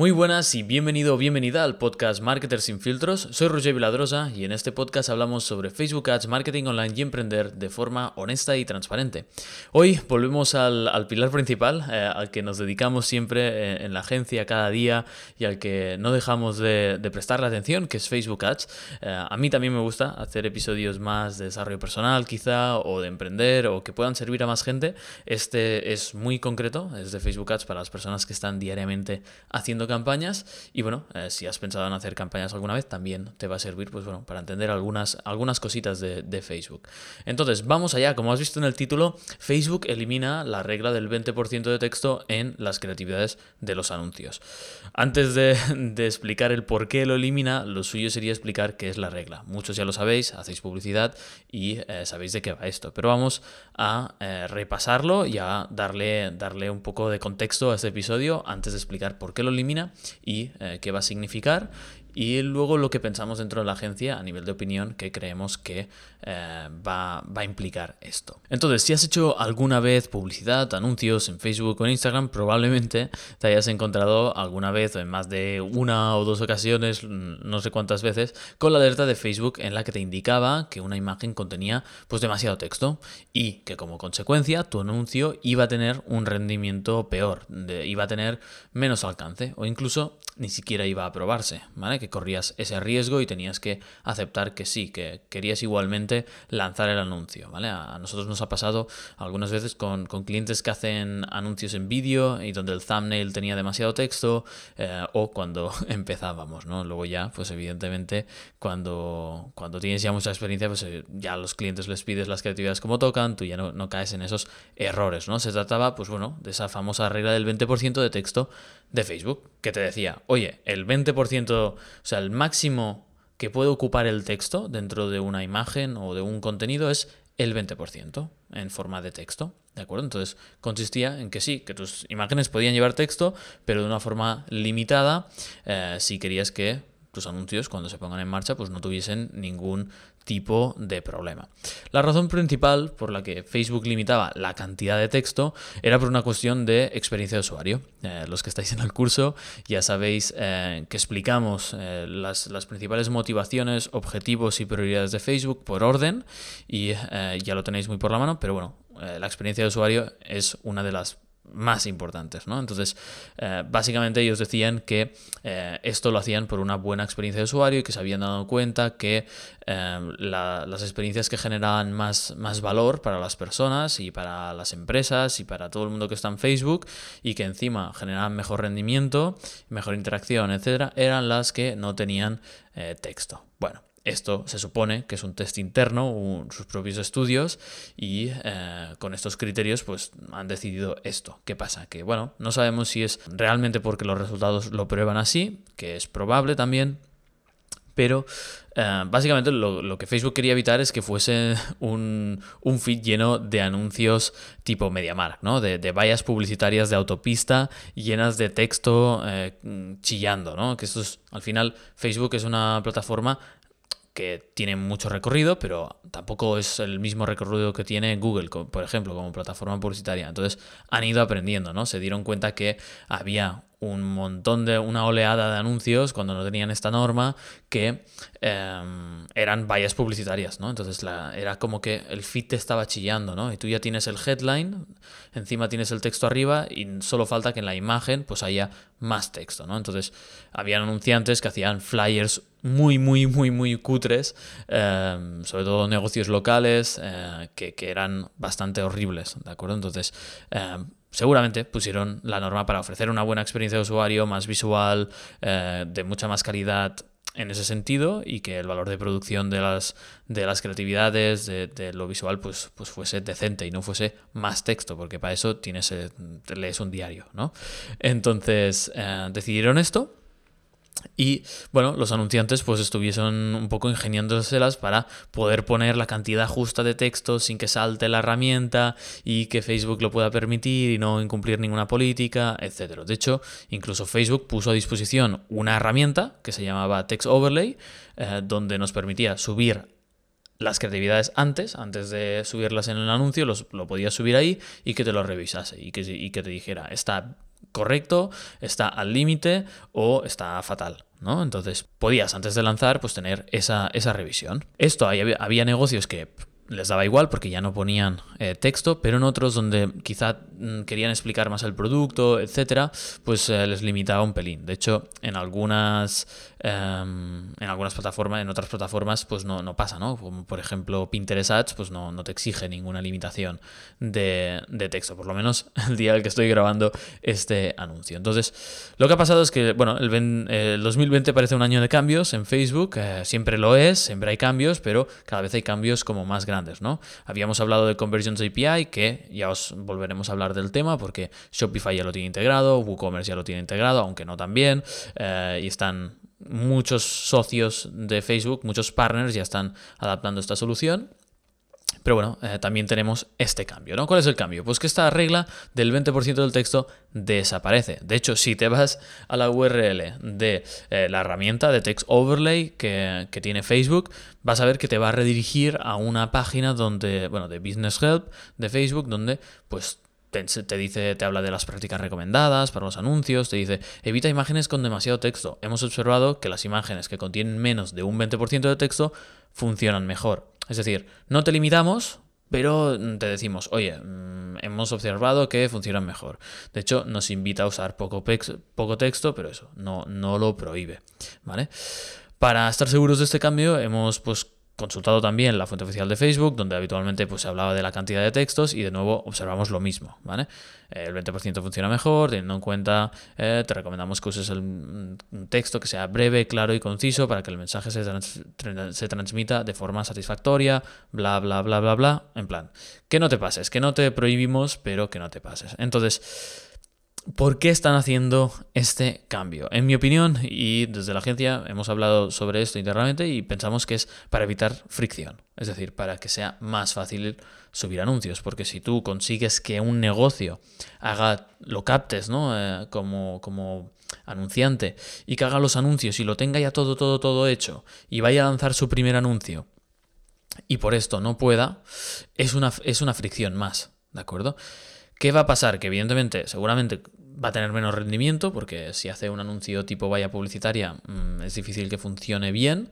Muy buenas y bienvenido o bienvenida al podcast Marketer sin filtros. Soy Roger Viladrosa y en este podcast hablamos sobre Facebook Ads, marketing online y emprender de forma honesta y transparente. Hoy volvemos al, pilar principal, eh, al que nos dedicamos siempre eh, en la agencia cada día y al que no dejamos de, prestar la atención, que es Facebook Ads. Eh, a mí también me gusta hacer episodios más de desarrollo personal quizá o de emprender o que puedan servir a más gente. Este es muy concreto, es de Facebook Ads para las personas que están diariamente haciendo campañas y bueno, eh, si has pensado en hacer campañas alguna vez, también te va a servir pues bueno, para entender algunas, algunas cositas de, Facebook. Entonces, vamos allá, como has visto en el título, Facebook elimina la regla del 20% de texto en las creatividades de los anuncios. Antes de, explicar el por qué lo elimina, lo suyo sería explicar qué es la regla. Muchos ya lo sabéis, hacéis publicidad y eh, sabéis de qué va esto, pero vamos a eh, repasarlo y a darle, darle un poco de contexto a este episodio antes de explicar por qué lo elimina y eh, qué va a significar y luego lo que pensamos dentro de la agencia a nivel de opinión que creemos que eh, va, a implicar esto. Entonces, si has hecho alguna vez publicidad, anuncios en Facebook o en Instagram, probablemente te hayas encontrado alguna vez o en más de una o dos ocasiones, no sé cuántas veces, con la alerta de Facebook en la que te indicaba que una imagen contenía pues demasiado texto y que como consecuencia tu anuncio iba a tener un rendimiento peor, iba a tener menos alcance o incluso ni siquiera iba a aprobarse, ¿vale? Que corrías ese riesgo y tenías que aceptar que sí, que querías igualmente lanzar el anuncio, ¿vale? A nosotros nos ha pasado algunas veces con, clientes que hacen anuncios en vídeo y donde el thumbnail tenía demasiado texto eh, o cuando empezábamos, ¿no? Luego ya, pues evidentemente, cuando, cuando tienes ya mucha experiencia, pues eh, ya a los clientes les pides las creatividades como tocan, tú ya no, no caes en esos errores, ¿no? Se trataba, pues bueno, de esa famosa regla del 20% de texto de Facebook, que te decía, oye, el 20%, o sea, el máximo que puede ocupar el texto dentro de una imagen o de un contenido es el 20% en forma de texto. ¿De acuerdo? Entonces consistía en que sí, que tus imágenes podían llevar texto, pero de una forma limitada eh, si querías que tus anuncios cuando se pongan en marcha pues no tuviesen ningún tipo de problema. La razón principal por la que Facebook limitaba la cantidad de texto era por una cuestión de experiencia de usuario. Eh, los que estáis en el curso ya sabéis eh, que explicamos eh, las, las, principales motivaciones, objetivos y prioridades de Facebook por orden y ya lo tenéis muy por la mano, pero bueno, la experiencia de usuario es una de las más importantes, ¿no? Entonces, eh, básicamente ellos decían que eh, esto lo hacían por una buena experiencia de usuario y que se habían dado cuenta que eh, las experiencias que generaban más, más valor para las personas y para las empresas y para todo el mundo que está en Facebook y que encima generaban mejor rendimiento, mejor interacción, etcétera, eran las que no tenían texto. Bueno, esto se supone que es un test interno, sus propios estudios, y eh, con estos criterios pues han decidido esto. ¿Qué pasa? Que bueno, no sabemos si es realmente porque los resultados lo prueban así, que es probable también, pero eh, básicamente lo, que Facebook quería evitar es que fuese un, feed lleno de anuncios tipo MediaMark, ¿no? De, de, vallas publicitarias de autopista llenas de texto eh, chillando, ¿no? Que esto es, al final, Facebook es una plataforma que tiene mucho recorrido, pero tampoco es el mismo recorrido que tiene Google, por ejemplo, como plataforma publicitaria. Entonces han ido aprendiendo, ¿no? Se dieron cuenta que había un montón de, una oleada de anuncios cuando no tenían esta norma que em, eran vallas publicitarias, ¿no? Entonces era como que el feed te estaba chillando, ¿no? Y tú ya tienes el headline, encima tienes el texto arriba y solo falta que en la imagen pues haya más texto, ¿no? Entonces habían anunciantes que hacían flyers muy, muy, muy, muy cutres, em, sobre todo negocios locales eh, que, que, eran bastante horribles, ¿de acuerdo? Entonces em, seguramente pusieron la norma para ofrecer una buena experiencia de usuario, más visual, eh, de mucha más calidad en ese sentido y que el valor de producción de las, de las creatividades, de, lo visual, pues, pues fuese decente y no fuese más texto, porque para eso tienes, eh, lees un diario, ¿no? Entonces eh, decidieron esto y bueno, los anunciantes pues estuviesen un poco ingeniándoselas para poder poner la cantidad justa de texto sin que salte la herramienta y que Facebook lo pueda permitir y no incumplir ninguna política, etc. De hecho, incluso Facebook puso a disposición una herramienta que se llamaba Text Overlay, eh, donde nos permitía subir las creatividades antes, antes de subirlas en el anuncio, los, lo podías subir ahí y que te lo revisase y que, y que te dijera, está correcto, está al límite o está fatal. ¿no? Entonces podías antes de lanzar pues tener esa, esa revisión. Esto había negocios que les daba igual porque ya no ponían eh, texto, pero en otros donde quizá querían explicar más el producto, etcétera, pues eh, les limitaba un pelín. De hecho, en algunas, em, en algunas plataformas, en otras plataformas, pues no, no, pasa, ¿no? Como por ejemplo Pinterest Ads, pues no, no te exige ninguna limitación de, de, texto, por lo menos el día en que estoy grabando este anuncio. Entonces, lo que ha pasado es que, bueno, el, el 2020 parece un año de cambios en Facebook, eh, siempre lo es, siempre hay cambios, pero cada vez hay cambios como más grandes. ¿no? Habíamos hablado de Conversions API, que ya os volveremos a hablar del tema porque Shopify ya lo tiene integrado, WooCommerce ya lo tiene integrado, aunque no tan bien, eh, y están muchos socios de Facebook, muchos partners ya están adaptando esta solución. Pero bueno, eh, también tenemos este cambio, ¿no? ¿Cuál es el cambio? Pues que esta regla del 20% del texto desaparece. De hecho, si te vas a la URL de eh, la herramienta de Text Overlay que, tiene Facebook, vas a ver que te va a redirigir a una página donde, bueno, de Business Help de Facebook, donde pues te, dice, te habla de las prácticas recomendadas para los anuncios, te dice, evita imágenes con demasiado texto. Hemos observado que las imágenes que contienen menos de un 20% de texto funcionan mejor. Es decir, no te limitamos, pero te decimos, oye, mm, hemos observado que funcionan mejor. De hecho, nos invita a usar poco, poco texto, pero eso, no, no lo prohíbe. ¿Vale? Para estar seguros de este cambio, hemos pues consultado también la fuente oficial de Facebook, donde habitualmente pues, se hablaba de la cantidad de textos y de nuevo observamos lo mismo. ¿vale? El 20% funciona mejor, teniendo en cuenta, eh, te recomendamos que uses el, un texto que sea breve, claro y conciso para que el mensaje se, se transmita de forma satisfactoria, bla, bla, bla, bla, bla. En plan, que no te pases, que no te prohibimos, pero que no te pases. Entonces, ¿Por qué están haciendo este cambio? En mi opinión, y desde la agencia hemos hablado sobre esto internamente y pensamos que es para evitar fricción, es decir, para que sea más fácil subir anuncios, porque si tú consigues que un negocio haga, lo captes, ¿no? Eh, como, como anunciante y que haga los anuncios y lo tenga ya todo, todo, todo hecho y vaya a lanzar su primer anuncio y por esto no pueda, es una, es una fricción más, ¿de acuerdo? ¿Qué va a pasar? Que evidentemente, seguramente va a tener menos rendimiento, porque si hace un anuncio tipo valla publicitaria, mm, es difícil que funcione bien.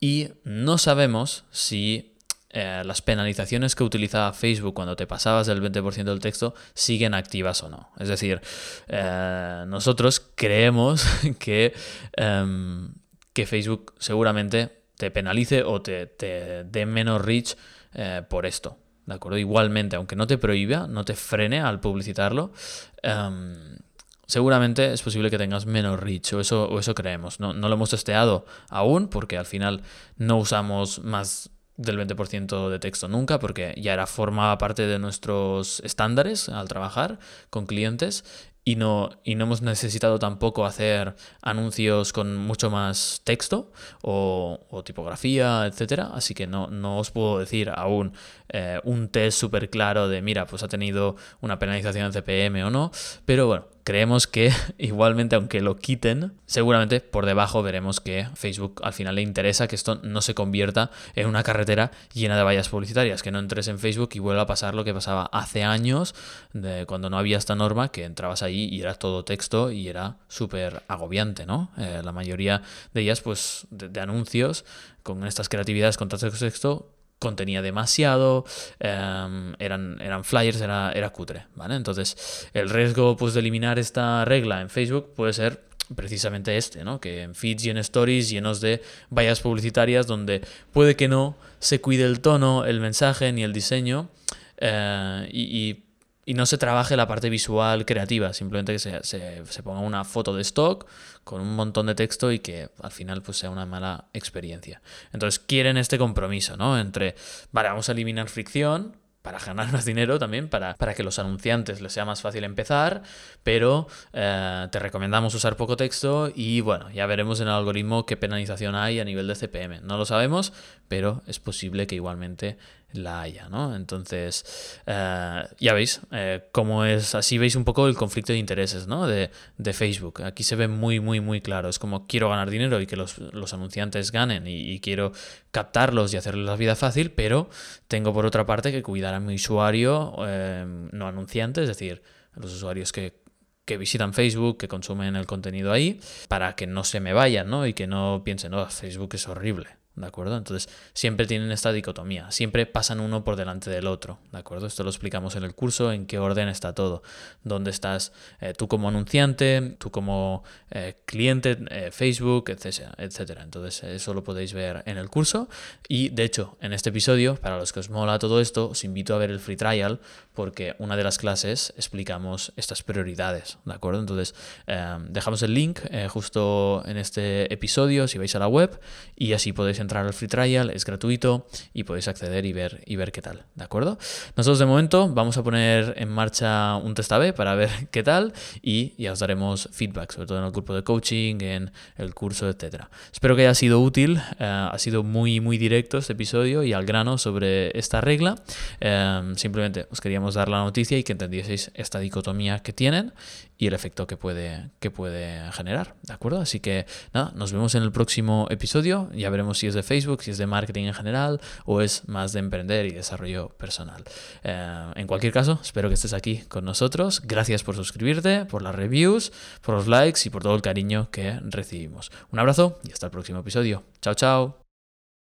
Y no sabemos si eh, las penalizaciones que utilizaba Facebook cuando te pasabas del 20% del texto siguen activas o no. Es decir, eh, nosotros creemos que, em, que Facebook seguramente te penalice o te, te dé menos reach eh, por esto. ¿De acuerdo? Igualmente, aunque no te prohíba, no te frene al publicitarlo, em, seguramente es posible que tengas menos reach, o eso, o eso creemos. No, no lo hemos testeado aún, porque al final no usamos más del 20% de texto nunca, porque ya era formaba parte de nuestros estándares al trabajar con clientes y no, y no hemos necesitado tampoco hacer anuncios con mucho más texto o, tipografía, etcétera. Así que no, no os puedo decir aún eh, un test súper claro de, mira, pues ha tenido una penalización en CPM o no. Pero bueno, creemos que igualmente, aunque lo quiten, seguramente por debajo veremos que Facebook al final le interesa que esto no se convierta en una carretera llena de vallas publicitarias, que no entres en Facebook y vuelva a pasar lo que pasaba hace años, de cuando no había esta norma, que entrabas ahí y era todo texto y era súper agobiante, ¿no? Eh, la mayoría de ellas, pues, de, anuncios con estas creatividades con texto contenía demasiado, em, eran, eran flyers, era, era cutre, ¿vale? Entonces, el riesgo pues, de eliminar esta regla en Facebook puede ser precisamente este, ¿no? Que en feeds y en stories llenos de vallas publicitarias donde puede que no se cuide el tono, el mensaje ni el diseño eh, y y no se trabaje la parte visual creativa, simplemente que se, se, ponga una foto de stock con un montón de texto y que al final pues sea una mala experiencia. Entonces quieren este compromiso, ¿no? Entre, vale, vamos a eliminar fricción, para ganar más dinero también, para, para, que los anunciantes les sea más fácil empezar, pero eh, te recomendamos usar poco texto y bueno, ya veremos en el algoritmo qué penalización hay a nivel de CPM. No lo sabemos, pero es posible que igualmente la haya, ¿no? Entonces, eh, ya veis eh, cómo es, así veis un poco el conflicto de intereses, ¿no? De, Facebook. Aquí se ve muy, muy, muy claro. Es como quiero ganar dinero y que los, anunciantes ganen y, quiero captarlos y hacerles la vida fácil, pero tengo por otra parte que cuidar a mi usuario eh, no anunciante, es decir, a los usuarios que que visitan Facebook, que consumen el contenido ahí, para que no se me vayan, ¿no? Y que no piensen, no, Facebook es horrible. ¿De acuerdo? Entonces, siempre tienen esta dicotomía, siempre pasan uno por delante del otro, ¿de acuerdo? Esto lo explicamos en el curso, en qué orden está todo, dónde estás eh, tú como anunciante, tú como eh, cliente, eh, Facebook, etcétera, etcétera. Entonces, eso lo podéis ver en el curso. Y, de hecho, en este episodio, para los que os mola todo esto, os invito a ver el free trial, porque una de las clases explicamos estas prioridades, ¿de acuerdo? Entonces, dejamos el link justo en este episodio, si vais a la web, y así podéis entrar al free trial, es gratuito y podéis acceder y ver, y ver qué tal, ¿de acuerdo? Nosotros de momento vamos a poner en marcha un test A-B para ver qué tal y ya os daremos feedback, sobre todo en el grupo de coaching, en el curso, etcétera. Espero que haya sido útil, eh, ha sido muy, muy directo este episodio y al grano sobre esta regla. Eh, simplemente os queríamos dar la noticia y que entendieseis esta dicotomía que tienen y el efecto que puede, que puede generar, ¿de acuerdo? Así que nada, nos vemos en el próximo episodio, ya veremos si es de Facebook, si es de marketing en general o es más de emprender y desarrollo personal. Eh, en cualquier caso, espero que estés aquí con nosotros, gracias por suscribirte, por las reviews, por los likes y por todo el cariño que recibimos. Un abrazo y hasta el próximo episodio. Chao, chao.